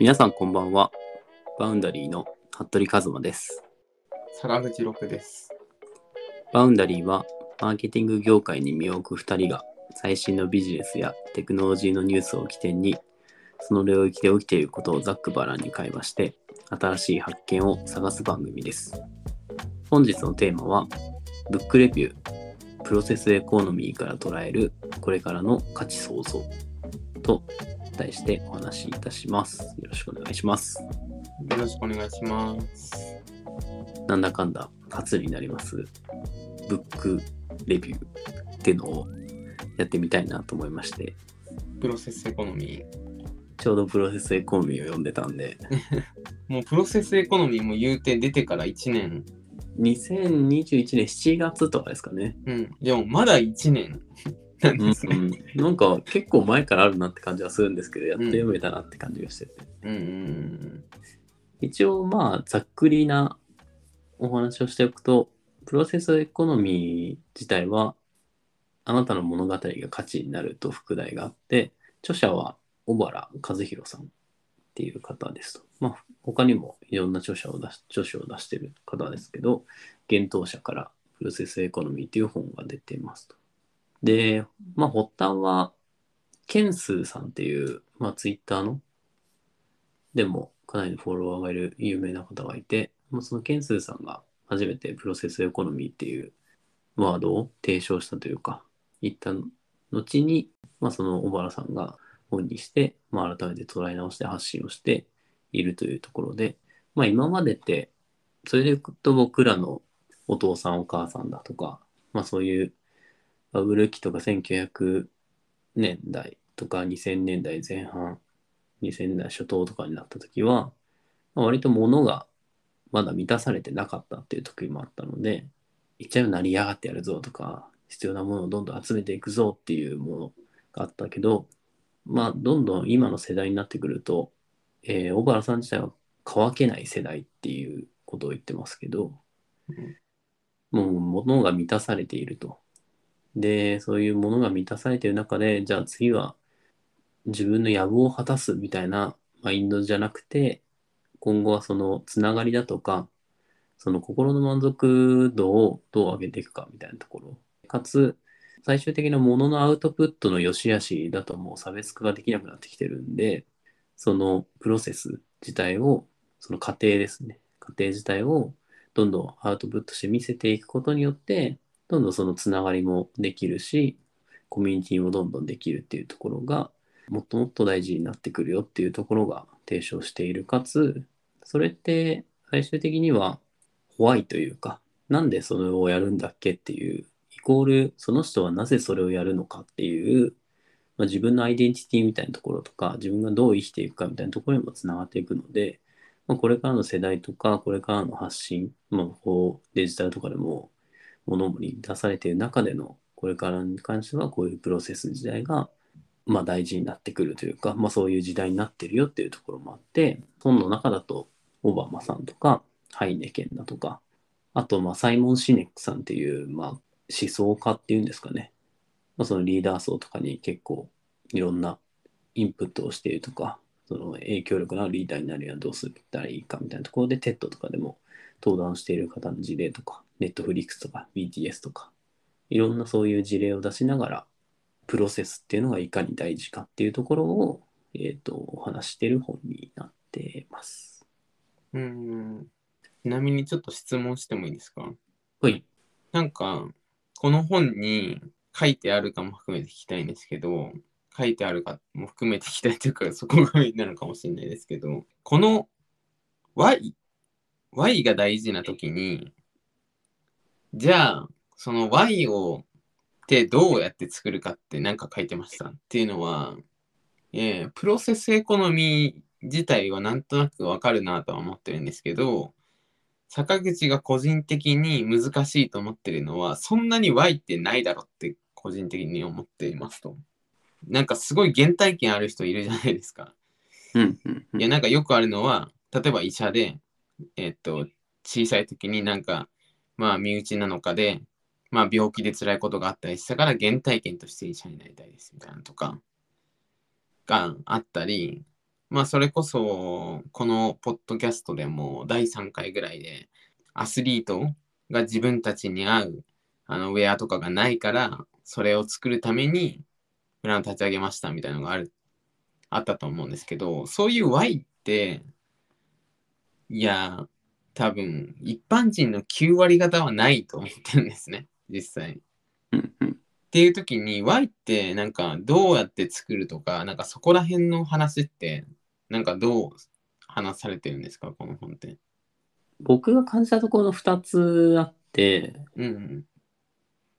皆さんこんばんは。バウンダリーの服部和馬です。坂口六です。バウンダリーはマーケティング業界に身を置く2人が最新のビジネスやテクノロジーのニュースを起点にその領域で起きていることをざっくばらんに会話して新しい発見を探す番組です。本日のテーマはブックレビュープロセスエコノミーから捉えるこれからの価値創造と題してお話しいたします。よろしくお願いします。よろしくお願いします。なんだかんだ初になりますブックレビューっていうのをやってみたいなと思いましてプロセスエコノミー。ちょうどプロセスエコノミーを読んでたんで もうプロセスエコノミーも言うて出てから1年。2021年7月とかですかね、うん。でもまだ1年うん。なんか結構前からあるなって感じはするんですけどやっと読めたなって感じがしてて、うんうん一応まあざっくりなお話をしておくとプロセスエコノミー自体はあなたの物語が価値になると副題があって著者は小原和弘さんっていう方ですと。まあ他にもいろんな著者を出し著書を出してる方ですけど幻冬者からプロセスエコノミーっていう本が出てますと。で、まあ発端はケンスーさんっていう、まあ、ツイッターのでもかなりのフォロワーがいる有名な方がいて、まあ、そのケンスーさんが初めてプロセスエコノミーっていうワードを提唱したというか、言った後に、まあ、その小原さんが本にして、まあ、改めて捉え直して発信をしているというところで、まあ、今までって、それでいくと僕らのお父さんお母さんだとか、まあ、そういうバブル期とか1900年代とか2000年代前半2000年代初頭とかになった時は、まあ割と物がまだ満たされてなかったっていう時もあったので、いっちゃう成り上がってやるぞとか、必要なものをどんどん集めていくぞっていうものがあったけど、まあ、どんどん今の世代になってくると、えー小原さん自体は乾けない世代っていうことを言ってますけど、もう物が満たされていると。で、そういうものが満たされている中で、じゃあ次は自分の野望を果たすみたいなマインドじゃなくて、今後はそのつながりだとか、その心の満足度をどう上げていくかみたいなところ。かつ、最終的なもののアウトプットの良し悪しだともう差別化ができなくなってきてるんで、そのプロセス自体を、その過程ですね。過程自体をどんどんアウトプットして見せていくことによって、どんどんそのつながりもできるし、コミュニティもどんどんできるっていうところが、もっともっと大事になってくるよっていうところが提唱している。かつ、それって最終的にはホワイというか、なんでそれをやるんだっけっていう、イコールその人はなぜそれをやるのかっていう、まあ、自分のアイデンティティみたいなところとか、自分がどう生きていくかみたいなところにもつながっていくので、まあ、これからの世代とか、これからの発信、まあ、こうデジタルとかでも物に出されている中での、これからに関してはこういうプロセス自体がまあ大事になってくるというか、まあそういう時代になってるよっていうところもあって、本の中だとオバマさんとかハイネケンだとか、あとまあサイモン・シネックさんっていうまあ思想家っていうんですかね。まあそのリーダー層とかに結構いろんなインプットをしているとか、その影響力のあるリーダーになるにはどうすったらいいかみたいなところで TED とかでも登壇している方の事例とか、Netflix とか BTS とか、いろんなそういう事例を出しながら、プロセスっていうのがいかに大事かっていうところを、えっ、と、お話している本になってます。うん。うん。ちなみにちょっと質問してもいいですか？はい。なんか、この本に書いてあるかも含めて聞きたいんですけど、書いてあるかも含めて聞きたいというか、そこがメインなのかもしれないですけど、この Y、Y が大事な時に、じゃあ、その Y をってどうやって作るかって何か書いてましたっていうのは、えープロセスエコノミー自体はなんとなくわかるなとは思ってるんですけど、坂口が個人的に難しいと思ってるのは、そんなに Y ってないだろって個人的に思っていますと。なんかすごい原体験ある人いるじゃないですか。うん、うん、うんいや、なんかよくあるのは、例えば医者で、えっと、小さい時になんか、まあ身内なのかで、まあ病気で辛いことがあったりしたから原体験として医者になりたいですみたいなとかがあったり、まあそれこそこのポッドキャストでも第3回ぐらいでアスリートが自分たちに合うあのウェアとかがないからそれを作るためにブランド立ち上げましたみたいなのがあるあったと思うんですけどそういう Y っていや多分一般人の9割方はないと思ってるんですね 実際。うんうん。っていう時に Y ってなんかどうやって作るとかなんかそこら辺の話ってなんかどう話されてるんですかこの本って。僕が感じたところの2つあって、うん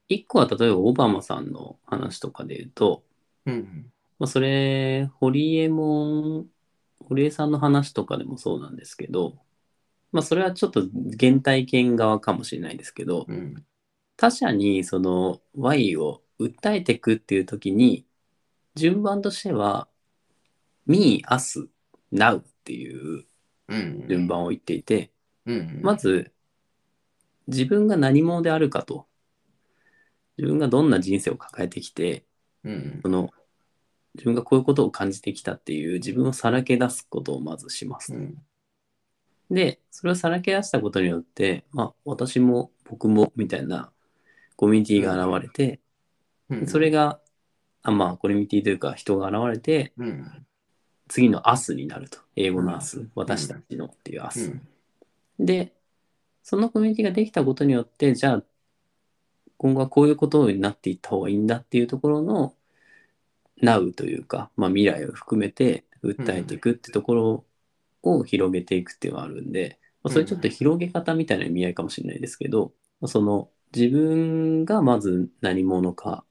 1個は例えばオバマさんの話とかで言うと、うんうんまあ、それ、堀江門、堀江さんの話とかでもそうなんですけど、まあ、それはちょっと原体験側かもしれないですけど、うん。他者にその Y を訴えていくっていう時に、順番としては、me, us, now っていううん順番を言っていて、うんまず、自分が何者であるかと、自分がどんな人生を抱えてきて、うんその、自分がこういうことを感じてきたっていう自分をさらけ出すことをまずします。うんで、それをさらけ出したことによって、まあ、私も僕もみたいなコミュニティが現れて、うん。それが、あまあ、コミュニティというか人が現れて、うん。次のアスになると。英語のアス、うん。私たちのっていうアス。うん。で、そのコミュニティができたことによって、じゃあ、今後はこういうことになっていった方がいいんだっていうところの Now というか、まあ、未来を含めて訴えていくってところを広げていくっていうのがあるんで、まあ、それちょっと広げ方みたいな意味合いかもしれないですけど、まあその自分がまず何者か、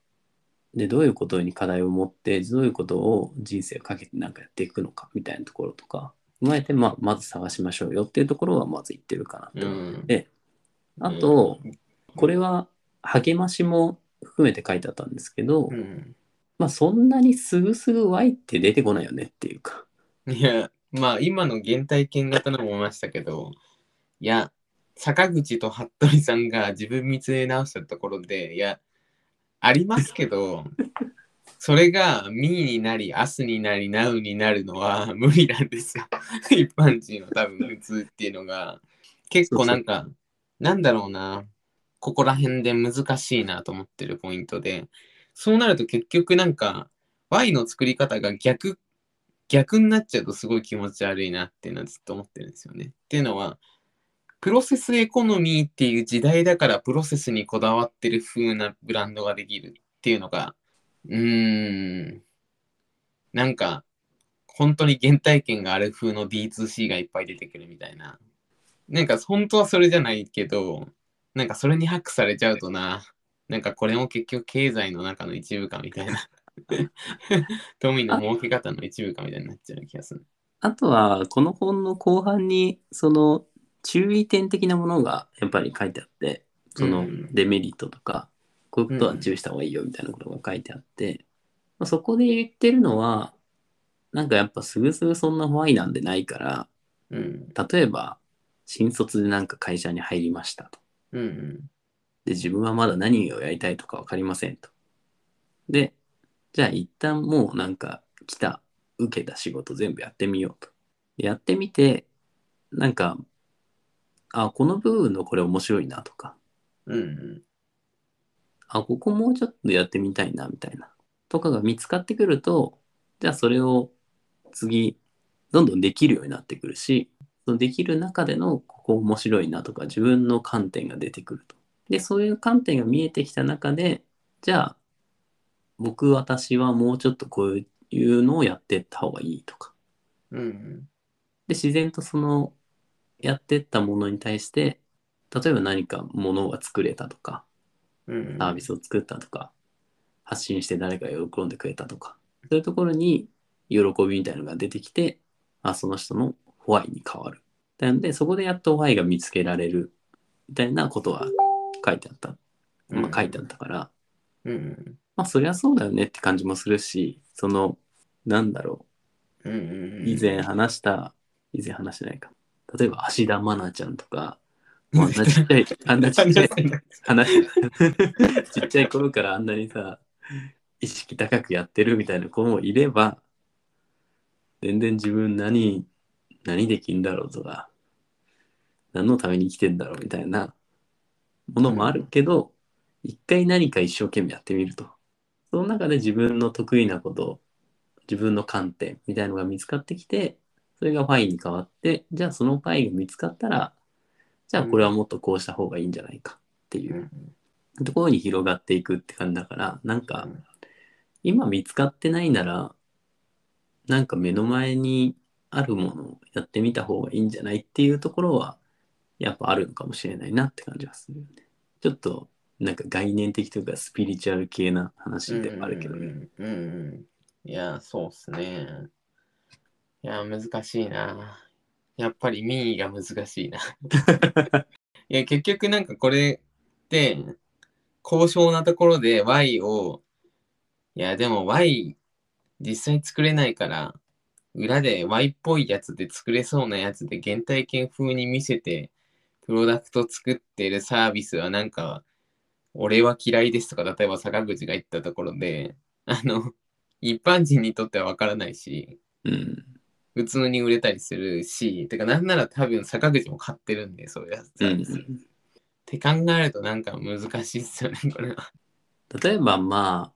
で、どういうことに課題を持って、どういうことを人生をかけてなんかやっていくのかみたいなところとか、踏まえて、まあ、まず探しましょうよっていうところはまず言ってるかなと思うんであと、これは励ましも含めて書いてあったんですけど、うん。まあそんなにすぐすぐ Y って出てこないよねっていうか。いや、まあ今の原体験型のも思いましたけど、いや、坂口と服部さんが自分見つめ直したところで、いや、ありますけど、それがミーになり、アスになり、ナウになるのは 無理なんですよ。一般人の多分普通っていうのが、結構なんか、なんだろうな、ここら辺で難しいなと思ってるポイントで、そうなると結局なんか、Y の作り方が逆逆になっちゃうとすごい気持ち悪いなっていうのはずっと思ってるんですよね。っていうのは、プロセスエコノミーっていう時代だからプロセスにこだわってる風なブランドができるっていうのが、うーん、なんか、本当に原体験がある風の D2C がいっぱい出てくるみたいな。なんか本当はそれじゃないけど、なんかそれにハックされちゃうとな、なんかこれも結局経済の中の一部かみたいな。富の儲け方の一部かみたいになっちゃう気がする。あとは、この本の後半に、その注意点的なものがやっぱり書いてあって、そのうんデメリットとか、こういうことは注意した方がいいよみたいなことが書いてあって、まあそこで言ってるのは、なんかやっぱすぐすぐそんな Y なんでないから、うん。例えば、新卒でなんか会社に入りましたと。うん。で、自分はまだ何をやりたいとか分かりませんと。で、じゃあ一旦もうなんか来た、受けた仕事全部やってみようと。でやってみて、なんか、あ、この部分のこれ面白いなとか、うん。あ、ここもうちょっとやってみたいなみたいな、とかが見つかってくると、じゃあそれを次、どんどんできるようになってくるし、そのできる中でのここ面白いなとか自分の観点が出てくると。で、そういう観点が見えてきた中で、じゃあ、僕、私はもうちょっとこういうのをやっていった方がいいとか。うん。で、自然とその、やってったものに対して、例えば何かものが作れたとか、うん。サービスを作ったとか、発信して誰かが喜んでくれたとか、そういうところに喜びみたいなのが出てきて、あ、その人のホワイに変わる。なので、そこでやっとホワイが見つけられるみたいなことは書いてあった。まあ、書いてあったから、うん。まあ、そりゃそうだよねって感じもするし、その、なんだろうん。う、以前話した、以前話してないか。例えば、芦田愛菜ちゃんとか、もうあんなちっちゃい、あんなちっちゃい、話 ちっちゃい頃からあんなにさ意識高くやってるみたいな子もいれば全然自分何、何できんだろうとか、何のために生きてんだろうみたいなものもあるけど、一回何か一生懸命やってみると。その中で自分の得意なこと、自分の観点みたいのが見つかってきて、それがファイに変わって、じゃあそのファイが見つかったら、じゃあこれはもっとこうした方がいいんじゃないかっていうところに広がっていくって感じだから、なんか今見つかってないなら、なんか目の前にあるものをやってみた方がいいんじゃないっていうところは、やっぱあるのかもしれないなって感じはするよね。ちょっと、なんか概念的というかスピリチュアル系な話ではあるけどね。うんうんうんうん。いや、そうっすね。いや、難しいな。やっぱり民意が難しいな。いや、結局なんかこれって、高尚なところで Y を、いや、でも Y 実際作れないから、裏で Y っぽいやつで作れそうなやつで原体験風に見せて、プロダクト作ってるサービスはなんか、俺は嫌いですとか、例えば坂口が言ったところで、あの、一般人にとってはわからないし、うん。普通に売れたりするし、てかなんなら多分坂口も買ってるんで、そういうやつ。うんって考えるとなんか難しいっすよね、これは。例えばま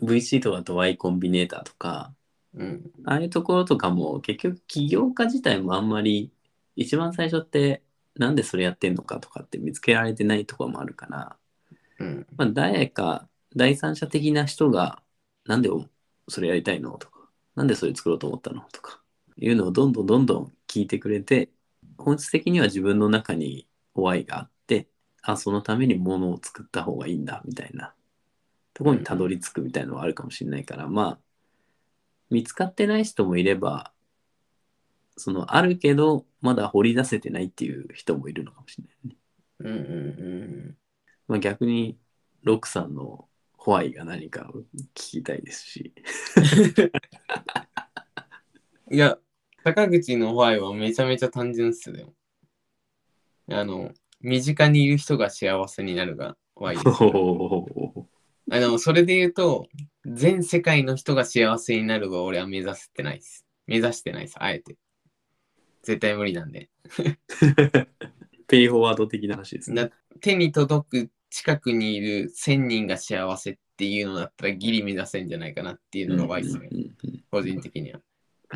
あ VC とかと Y コンビネーターとかうん。ああいうところとかも結局起業家自体もあんまり一番最初ってなんでそれやってんのかとかって見つけられてないところもあるから、うん。まあ、誰か第三者的な人がなんでそれやりたいのとかなんでそれ作ろうと思ったのとかいうのをどんどんどんどん聞いてくれて本質的には自分の中に Y があってあそのためにものを作った方がいいんだみたいなところにたどり着くみたいなのはあるかもしれないから、まあ見つかってない人もいればそのあるけどまだ掘り出せてないっていう人もいるのかもしれないね。うんうんまあ、逆にロックさんのホワイが何かを聞きたいですし。うん。いや、坂口のホワイはめちゃめちゃ単純っすよ。あの、身近にいる人が幸せになるがホワイです。あの、それで言うと、全世界の人が幸せになるは俺は目指してないです。目指してないです、あえて。絶対無理なんで。ペイフォワード的な話ですね。な手に届く近くにいる1000人が幸せっていうのだったらギリ目指せんじゃないかなっていうのがワイスね、個人的には。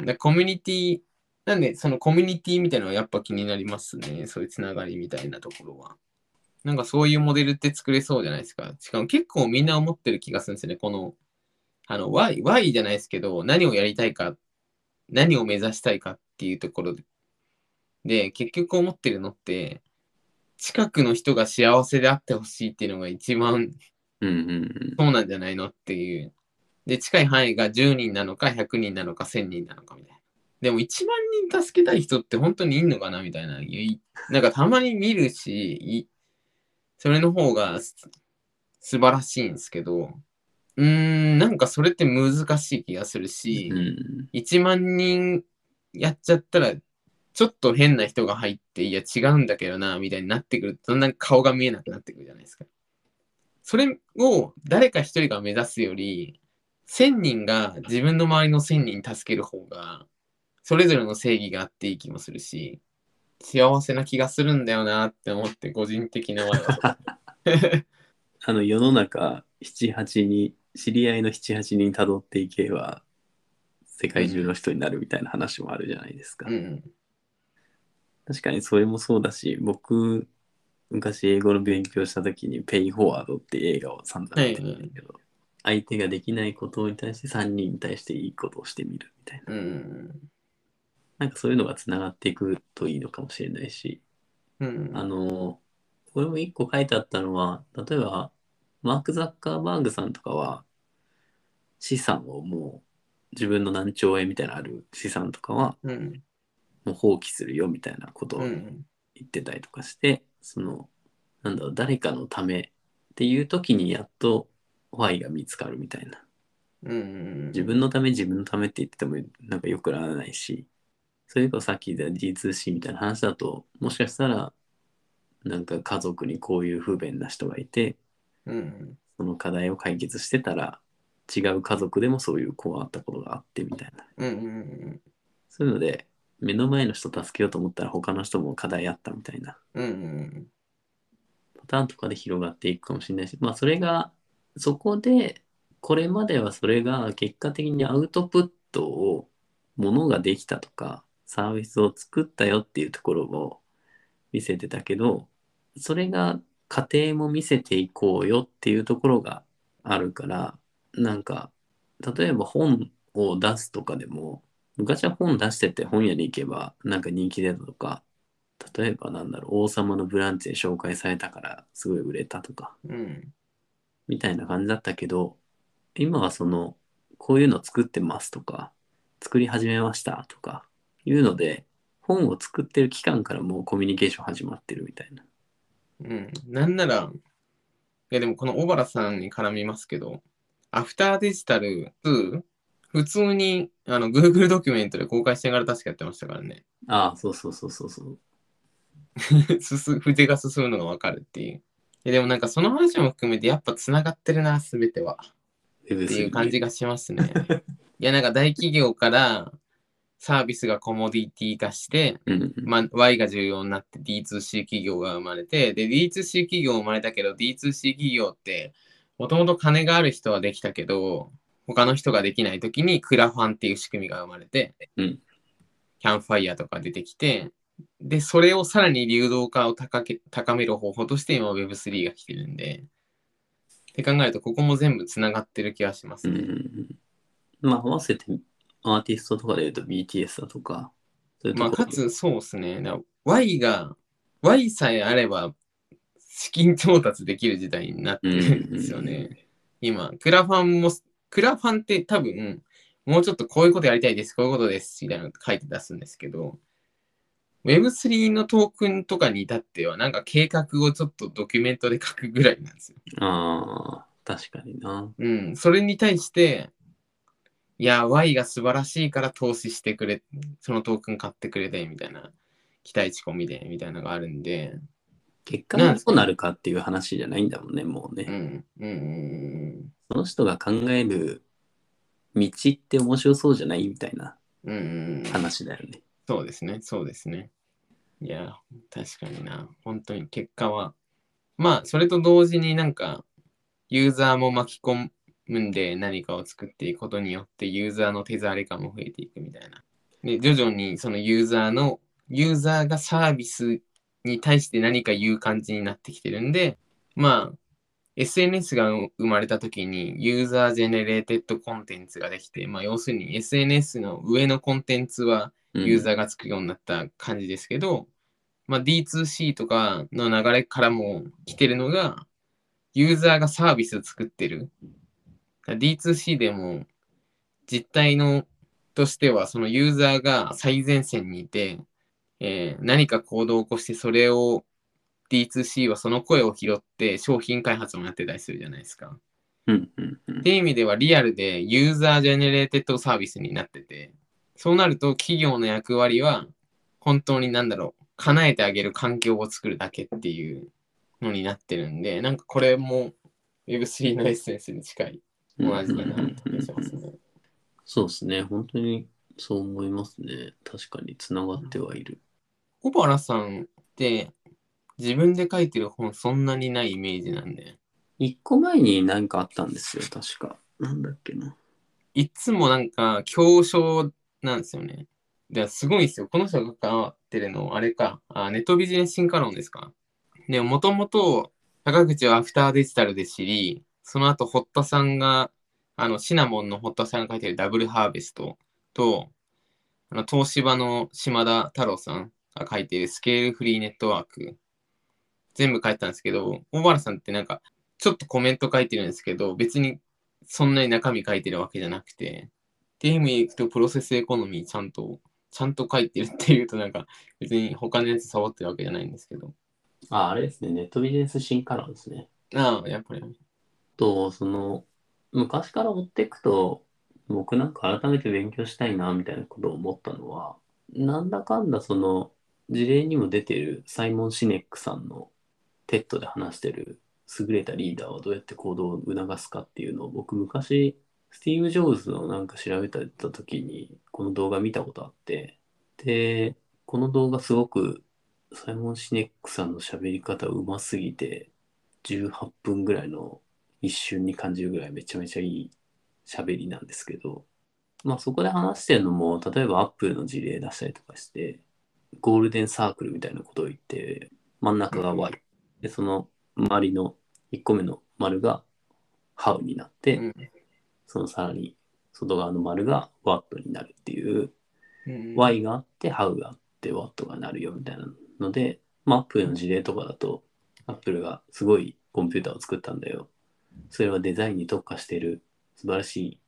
だコミュニティ、なんでそのコミュニティみたいなのはやっぱ気になりますね。そういうつながりみたいなところは。なんかそういうモデルって作れそうじゃないですか。しかも結構みんな思ってる気がするんですよね。この、あの、Y、Y じゃないですけど、何をやりたいか、何を目指したいかっていうところで、で、結局思ってるのって、近くの人が幸せであってほしいっていうのが一番うんうんそうなんじゃないのっていう。で、近い範囲が10人なのか100人なのか1000人なのかみたいな。でも1万人助けたい人って本当にいんのかなみたいな。いなんかたまに見るし、いそれの方がす素晴らしいんですけど、うーん、なんかそれって難しい気がするし、うんうん1万人やっちゃったら、ちょっと変な人が入って、いや違うんだけどな、みたいになってくると、だんだん顔が見えなくなってくるじゃないですか。それを誰か一人が目指すより、1000人が自分の周りの1000人助ける方が、それぞれの正義があっていい気もするし、幸せな気がするんだよなって思って、個人的な。あの世の中78に知り合いの78人たどっていけば世界中の人になるみたいな話もあるじゃないですか。うん。確かにそれもそうだし僕昔英語の勉強した時に「ペイフォワード」って映画を散々見てたんだけど、相手ができないことに対して3人に対していいことをしてみるみたいなうん。なんかそういうのがつながっていくといいのかもしれないしうん。あのこれも一個書いてあったのは例えばマーク・ザッカーバーグさんとかは資産をもう自分の何兆円みたいなのある資産とかはうん。もう放棄するよみたいなことをうん。言ってたりとかして、そのなんだろう誰かのためっていう時にやっとホワイが見つかるみたいなうん。自分のため自分のためって言っててもなんかよくならないしそれこそさっき言った D2C みたいな話だともしかしたらなんか家族にこういう不便な人がいてうん。その課題を解決してたら違う家族でもそういう子があったことがあってみたいな。うんうんそういうので、目の前の人助けようと思ったら他の人も課題あったみたいなうん。うんうんパターンとかで広がっていくかもしれないし、まあそれが、そこで、これまではそれが結果的にアウトプットを、ものができたとか、サービスを作ったよっていうところを見せてたけど、それが家庭も見せていこうよっていうところがあるから、なんか、例えば本を出すとかでも、昔は本出してて本屋に行けばなんか人気出たとか、例えばなんだろう、王様のブランチで紹介されたからすごい売れたとか、うん。うん。みたいな感じだったけど、今はその、こういうの作ってますとか、作り始めましたとか、いうので、本を作ってる期間からもうコミュニケーション始まってるみたいな。うん。なんなら、いやでもこの小原さんに絡みますけど、アフターデジタル2、普通にあの Google ドキュメントで公開してから確かやってましたからね。ああ、そうそうそうそうそう。進筆が進むのがわかるっていう。いやでもなんかその話も含めてやっぱつながってるな、すべては。っていう感じがしますね。いやなんか大企業からサービスがコモディティ化して。まあ、Y が重要になって D2C 企業が生まれて、で、D2C 企業生まれたけど、D2C 企業って、もともと金がある人はできたけど、他の人ができないときにクラファンっていう仕組みが生まれて、うんキャンファイヤーとか出てきて、で、それをさらに流動化を高け高める方法として今 Web3 が来てるんで、って考えると、ここも全部つながってる気がしますね。うん。まあ、合わせてアーティストとかで言うと BTS だとか、そういうまあ、かつ、そうですね。だ Y が、Y さえあれば、資金調達できる時代になってるんですようんうんね。今、クラファンも、クラファンって多分、もうちょっとこういうことやりたいです、こういうことです、みたいなの書いて出すんですけど、Web3 のトークンとかに至っては、なんか計画をちょっとドキュメントで書くぐらいなんですよ。ああ、確かにな。うん、それに対して、いや、Y が素晴らしいから投資してくれ、そのトークン買ってくれて、みたいな、期待値込みで、みたいなのがあるんで、結果がどうなるかっていう話じゃないんだもんね、もうね。うん、うん、うん、その人が考える道って面白そうじゃないみたいなうん、うん、うん、話だよね。そうですね、そうですね。いや、確かにな、本当に結果は、まあ、それと同時になんか、ユーザーも巻き込むんで何かを作っていくことによって、ユーザーの手触り感も増えていくみたいな。で、徐々にそのユーザーの、ユーザーがサービスに対して何か言う感じになってきてるんで、まあ、SNS が生まれた時に user generated contents ができて、まあ要するに SNS の上のコンテンツはうんユーザーが作るようになった感じですけど、まあ D2C とかの流れからも来てるのが、ユーザーがサービス作ってる。D2C でも実態のとしては、そのユーザーが最前線にいて、えー何か行動を起こして、それを D2C はその声を拾って商品開発もやってたりするじゃないですか。うんうんうんっていう意味ではリアルで user generated service になってて、そうなると企業の役割は本当になんだろう、叶えてあげる環境を作るだけっていうのになってるんで、なんかこれも Web3 のエッセンスに近い同じだなって気がしますね。そうですね。本当にそう思いますね。確かにつながってはいる。小原さんって自分で書いてる本そんなにないイメージなんで、一個前に何かあったんですよ、確か。なんだっけな。いつもなんか強症なんですよね。ですごいんですよ。この人が関わってるの、あれか。あネットビジネス進化論ですか。でもともと高口はアフターデジタルで知り、その後堀田さんが、あのシナモンの堀田さんが書いてるダブルハーベストと、あの東芝の島田太郎さんが書いてるスケールフリーネットワーク。全部書いてたんですけど、小原さんってなんか、ちょっとコメント書いてるんですけど、別にそんなに中身書いてるわけじゃなくて、っていう意味でいくと、プロセスエコノミーちゃんと、ちゃんと書いてるっていうと、なんか、別に他のやつ触ってるわけじゃないんですけど。あ、あれですね。ネットビジネス進化論ですね。ああ、やっぱり。と、その、昔から追っていくと、僕なんか改めて勉強したいな、みたいなことを思ったのは、なんだかんだその、事例にも出てるサイモン・シネックさんの TED で話してる優れたリーダーはどうやって行動を促すかっていうのを僕昔スティーブ・ジョブズのなんか調べた時に、この動画見たことあって、で、この動画すごく、サイモン・シネックさんの喋り方うますぎて、18分ぐらいの一瞬に感じるぐらいめちゃめちゃいい喋りなんですけど、まあそこで話してるのも、例えばアップルの事例出したりとかして、ゴールデンサークルみたいなことを言って、真ん中が Y。で、その周りの1個目の丸が How になって、うんそのさらに外側の丸が What になるっていう、うん、 Why があって、How があって、What がなるよみたいなので、まあ、Apple の事例とかだと、Apple がすごいコンピューターを作ったんだよ。それはデザインに特化している素晴らしい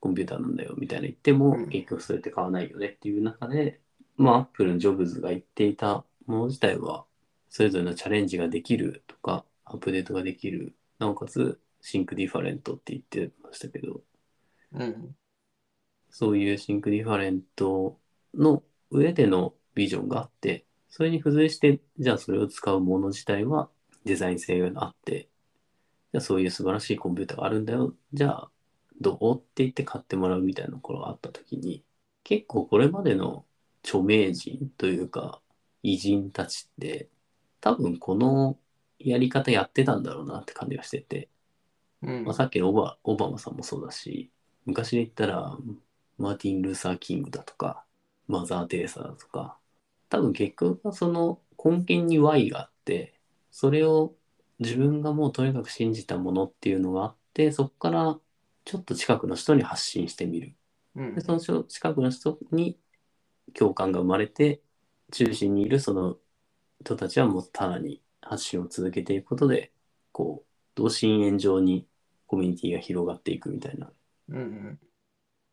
コンピューターなんだよみたいな言ってもうん、結局それって買わないよねっていう中で、まあ、Apple のジョブズが言っていたもの自体は、それぞれのチャレンジができるとか、アップデートができる、なおかつ、 Think Different って言ってましたけど、うん。そういう Think Different の上でのビジョンがあって、それに付随して、じゃあそれを使うもの自体はデザイン性があって、じゃあそういう素晴らしいコンピューターがあるんだよ。じゃあどうって言って買ってもらうみたいなところがあったときに、結構これまでの著名人というか偉人たちって、多分このやり方やってたんだろうなって感じがしてて、うん。まあ、さっきのオバオバマさんもそうだし、昔で言ったら、マーティン・ルーサー・キングだとか、マザー・テレサだとか、多分結局はその根源に Y があって、それを自分がもうとにかく信じたものっていうのがあって、そこからちょっと近くの人に発信してみる。うん。で、その人近くの人に共感が生まれて、中心にいるその人たちはもうさらに発信を続けていくことで、こう、同心円状にコミュニティが広がっていくみたいな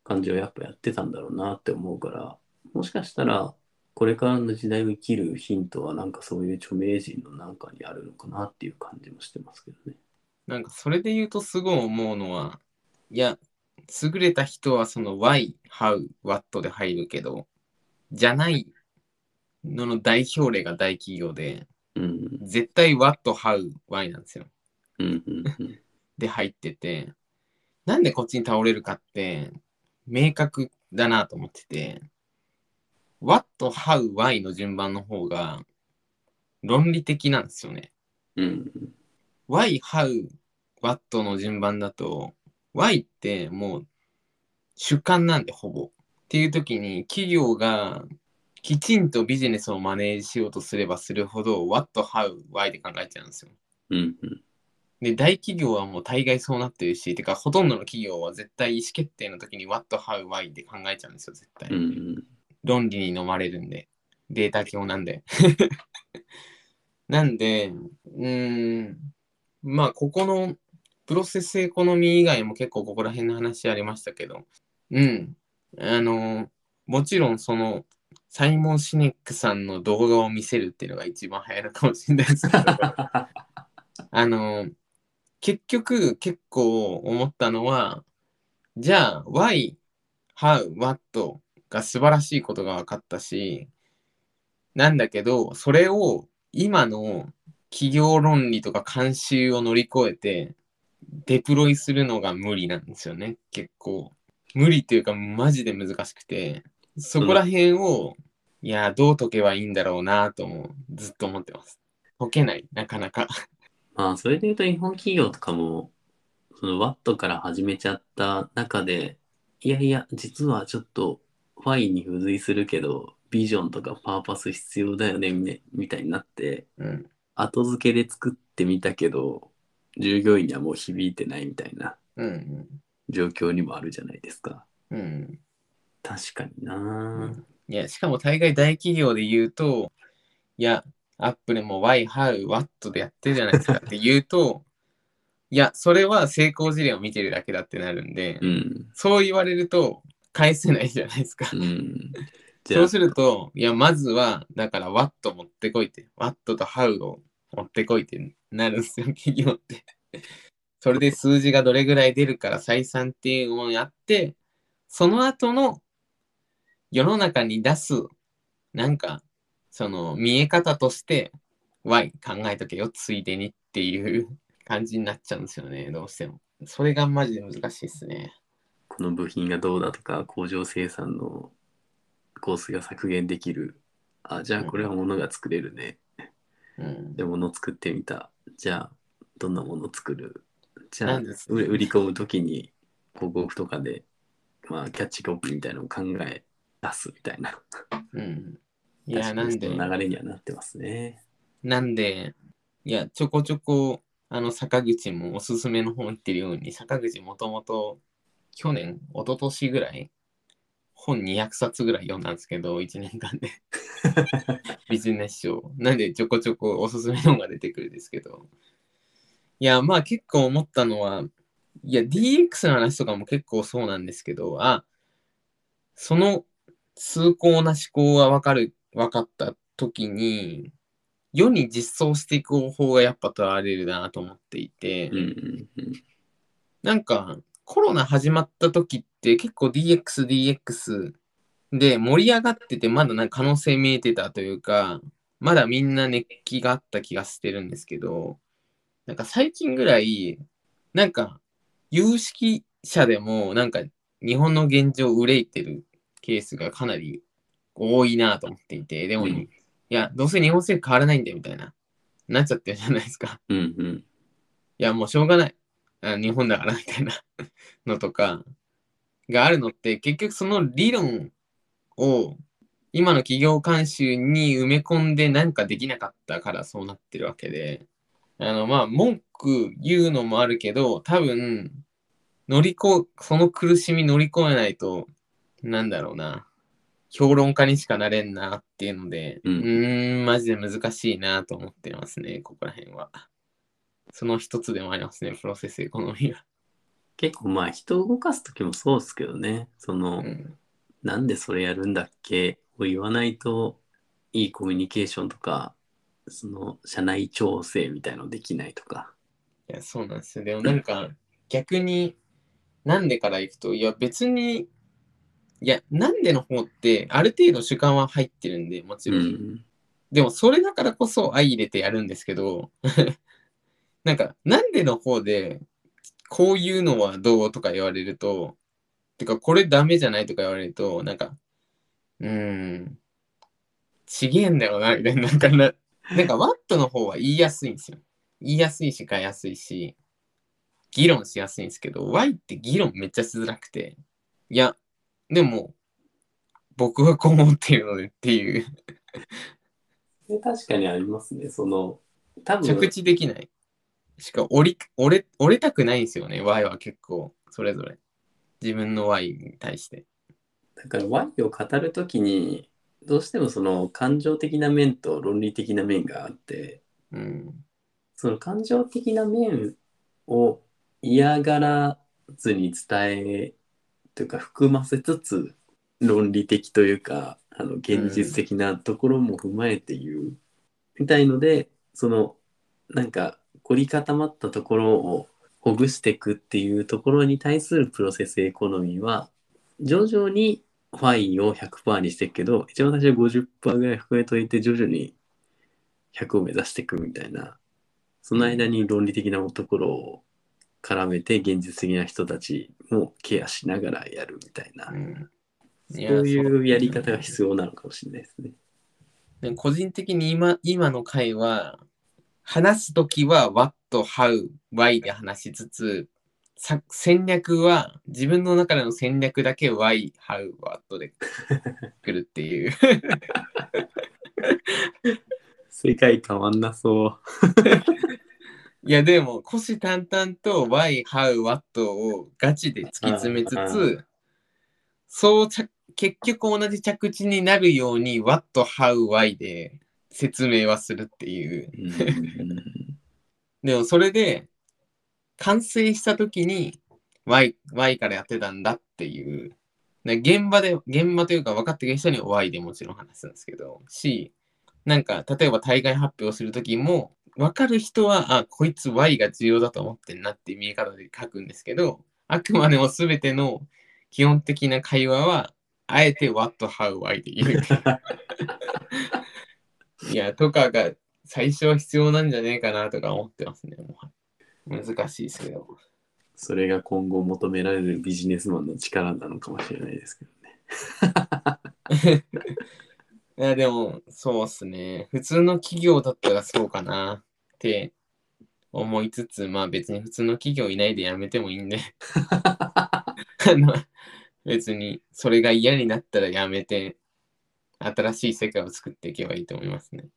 感じをやっぱやってたんだろうなって思うから、もしかしたら、これからの時代を生きるヒントはなんかそういう著名人のなんかにあるのかなっていう感じもしてますけどね。なんかそれで言うとすごい思うのは、いや、優れた人はその Why、How、What で入るけど、じゃないのの代表例が大企業で、うん。絶対 What、How、Why なんですよ。うんうんうん。で入ってて、なんでこっちに倒れるかって明確だなと思ってて、What、How、Why の順番の方が論理的なんですよね。うん。Why、How、What の順番だと、Why ってもう主観なんでほぼ。っていう時に企業がきちんとビジネスをマネージしようとすればするほど What、How、Why で考えちゃうんですよ。うんうん。で、大企業はもう大概そうなってるし、てかほとんどの企業は絶対意思決定の時に What、How、Why で考えちゃうんですよ、絶対。うんうん。論理に飲まれるんで。データ教なんで。なんで、うーん、まあ、ここのプロセスエコノミー以外も結構ここら辺の話ありましたけど、うん、あの、もちろんその、サイモン・シネックさんの動画を見せるっていうのが一番早いのかもしれないですけど、あの、結局結構思ったのは、じゃあ、why, how, what が素晴らしいことが分かったし、なんだけど、それを今の企業論理とか慣習を乗り越えて、デプロイするのが無理なんですよね、結構。無理っていうか、マジで難しくて、そこら辺を、いや、どう解けばいいんだろうなともずっと思ってます。解けない、なかなか。まあ、それで言うと日本企業とかも、その Watt から始めちゃった中で、いやいや、実はちょっと Y に付随するけど、ビジョンとかパーパス必要だよね、みみたいになって、うん。後付けで作ってみたけど、従業員にはもう響いてないみたいなうん。状況にもあるじゃないですか。うん。確かにな、うんいや、しかも大概大企業で言うと、いや、アップルも Why, How, What でやってるじゃないですかって言うと、いや、それは成功事例を見てるだけだってなるんで、うん。そう言われると返せないじゃないですか。うん。そう、すると、いや、まずは、だから What 持ってこいって、What と How を持ってこいってなるんですよ、企業って。それで数字がどれぐらい出るから採算っていうのをやって、その後の世の中に出す、なんか、その見え方として、Y 考えとけよ、ついでにっていう感じになっちゃうんですよね、どうしても。それがマジで難しいですね。この部品がどうだとか工場生産のコースが削減できるあじゃあこれは物が作れるね、うん。で物作ってみたじゃあどんなもの作る？じゃあ売売り込む時に広告とかで、まあ、キャッチコピーみたいなのを考え出すみたいなうん。いや、なんで、流れにはなってますね。なんで、いや、ちょこちょこ、あの、坂口もおすすめの本言ってるように、坂口もともと去年、一昨年ぐらい、本200冊ぐらい読んだんですけど、1年間で。ビジネス書。なんでちょこちょこおすすめの本が出てくるんですけど。いや、まあ結構思ったのは、いや、DX の話とかも結構そうなんですけど、あ、その崇高な思考がわかる、分かった時に、世に実装していく方法がやっぱ問われるなと思っていて、なんかコロナ始まった時って結構 DX、DX で盛り上がっててまだなんか可能性見えてたというか、まだみんな熱気があった気がしてるんですけど、なんか最近ぐらい、なんか有識者でもなんか日本の現状を憂いてるケースがかなり多いなと思っていて、でも、うんいや、どうせ日本政府変わらないんだよみたいな、なっちゃってるじゃないですか。うんうんいや、もうしょうがない。あ日本だからみたいなのとかがあるのって、結局その理論を今の企業慣習に埋め込んでなんかできなかったからそうなってるわけで、あの、まあ、文句言うのもあるけど、多分、乗りこ、その苦しみ乗り越えないと、なんだろうな、評論家にしかなれんなっていうので、ううんーん、マジで難しいなと思ってますね、ここら辺は。その一つでもありますね、プロセスエコノミーは。結構まあ人を動かす時もそうですけどねその、うんなんでそれやるんだっけを言わないといいコミュニケーションとかその社内調整みたいのできないとかいや、そうなんですよ。でもなんか、逆に、なんでから行くと、いや、別に、いや、なんでの方って、ある程度主観は入ってるんで、もちうろん。んでも、それだからこそ相入れてやるんですけど、なんか、なんでの方で、こういうのはどうとか言われると、てか、これダメじゃないとか言われると、なんか、うーん、ちげえんだよな、みたいな、なんかな、なんか、ワットの方は言いやすいんですよ。言いやすいし、買いやすいし、議論しやすいんですけど、Y って議論めっちゃしづらくて、いや、でも、僕はこう思っているのでっていう、で確かにありますねその多分着地できない。しか折り折れ折れたくないんですよね、Y は結構、それぞれ。自分の Y に対して。だから Y を語るときにどうしてもその感情的な面と論理的な面があってうん。その感情的な面を嫌がらずに伝えというか含ませつつ論理的というかあの現実的なところも踏まえて言う、みたいのでそのなんか凝り固まったところをほぐしていくっていうところに対するプロセスエコノミーは徐々にファイを100%にしていくけど一番最初は50%ぐらい含めといて徐々に100を目指していくみたいなその間に論理的なところを絡めて現実的な人たちもケアしながらやるみたいな、うんそういうやり方が必要なのかもしれないですね。で個人的に今今の回は、話すときは What, How, Why で話しつつ、さ戦略は自分の中での戦略だけ Why, How, What で 来るっていう。世界変わんなそ いやでも、虎視眈々と Why, How, What をガチで突き詰めつつ、そう着結局同じ着地になるように What, How, Why で説明はするっていう。う。うん でもそれで完成した時に Y, y からやってたんだっていう。で現場で、現場というか分かってる人には Y でもちろん話すんですけど、し、なんか例えば対外発表する時も、分かる人は、あ、こいつ Y が重要だと思ってんなっていう見え方で書くんですけど、あくまでも全ての基本的な会話は、あえて What, How, Why で言う。いや、とかが最初は必要なんじゃねえかなとか思ってますね。もう難しいですけど。それが今後求められるビジネスマンの力なのかもしれないですけどね。いや、でも、そうっすね。普通の企業だったらそうかなって思いつつ、まあ別に普通の企業いないで辞めてもいいんで。あの、別にそれが嫌になったら辞めて、新しい世界を作っていけばいいと思いますね。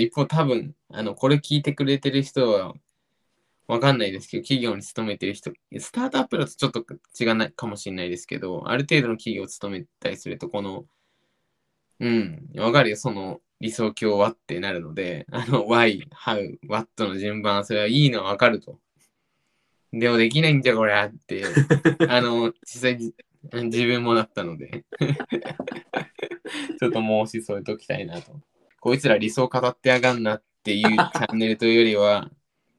一方多分、あの、これ聞いてくれてる人は、わかんないですけど、企業に勤めてる人、スタートアップだとちょっと違うないかもしれないですけど、ある程度の企業を勤めたりすると、この、うん、わかるよ、その理想郷はってなるので、あの、why, how, what の順番、それはいいのはわかると。でもできないんじゃこりゃって、あの、実際に自分もなったので、ちょっと申し添えときたいなと。こいつら理想語ってやがんなっていうチャンネルというよりは、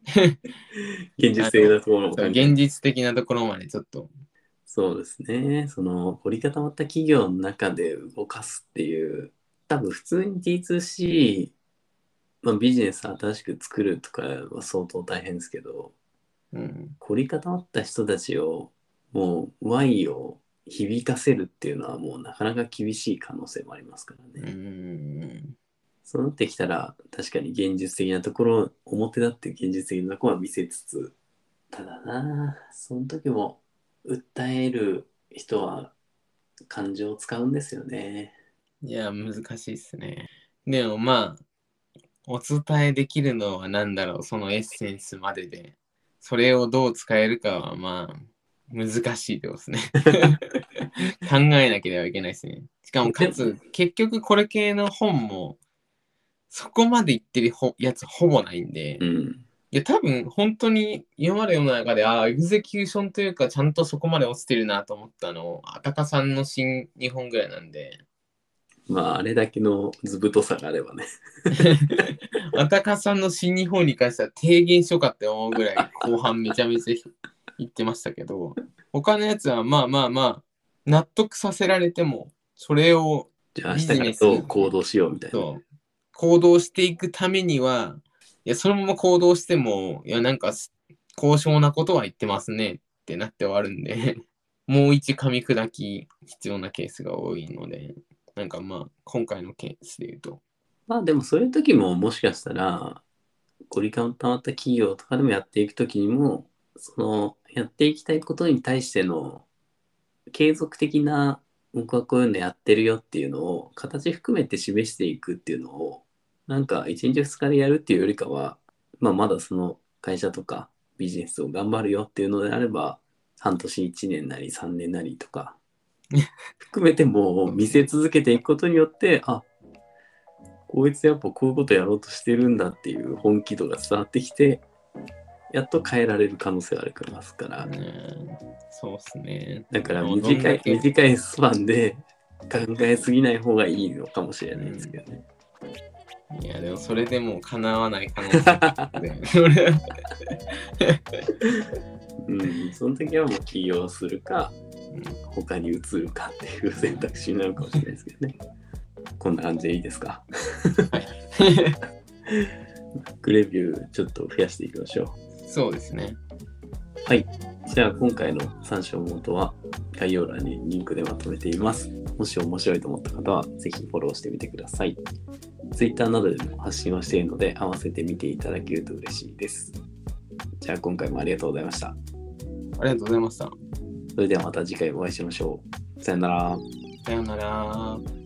現実的なところも現実的なところまでちょっと、そうですね。その凝り固まった企業の中で動かすっていう、多分普通に D2C、まあ、ビジネス新しく作るとかは相当大変ですけど、うん、凝り固まった人たちをもう Y を響かせるっていうのはもうなかなか厳しい可能性もありますからうね。ん、そうなってきたら確かに現実的なところ表立って現実的なところは見せつつただなその時も訴える人は感情を使うんですよね。いや、難しいっすね。でもまあ、お伝えできるのは何だろう、そのエッセンスまでで。それをどう使えるかはまあ、難しいですね。考えなければいけないですね。しかもかつ、結局これ系の本も、そこまで言ってるほやつほぼないんで、いうん。や多分本当に今まで世の中で、ああ、エグゼキューションというか、ちゃんとそこまで落ちてるなと思ったの、あたかさんの新日本ぐらいなんで、まああれだけの図太さがあればね。あたかさんの新日本に関しては提言しようかって思うぐらい後半めちゃめちゃ言ってましたけど、他のやつはまあまあまあ、納得させられても、それをじゃあ明日からどう行動しようみたいな。行動していくためには、いや、そのまま行動しても、いや、なんか高尚なことは言ってますねってなって終わるんで、もう一噛み砕き必要なケースが多いので、なんかまあ、今回のケースで言うと、まあでもそういう時ももしかしたら、凝り固まった企業とかでもやっていく時にも、そのやっていきたいことに対しての継続的な僕はこういうのやってるよっていうのを形含めて示していくっていうのをなんか1日2日でやるっていうよりかは、まあ、まだその会社とかビジネスを頑張るよっていうのであれば半年1年なり3年なりとか含めてもう見せ続けていくことによってあこいつやっぱこういうことやろうとしてるんだっていう本気度が伝わってきてやっと変えられる可能性があるからますから、うん、そうっすね。だから短い短いスパンで考えすぎない方がいいのかもしれないですけどね。いや、でもそれでも叶わない可能性 うん、その時はもう起業するかうん他に移るかっていう選択肢になるかもしれないですけどね。こんな感じでいいですか？グレビューちょっと増やしていきましょう。そうですね。はい。じゃあ今回の参照元は概要欄にリンクでまとめています。もし面白いと思った方はぜひフォローしてみてください。Twitter などでも発信をしているので合わせて見ていただけると嬉しいです。じゃあ今回もありがとうございました。ありがとうございました。それではまた次回お会いしましょう。さよなら。さようなら。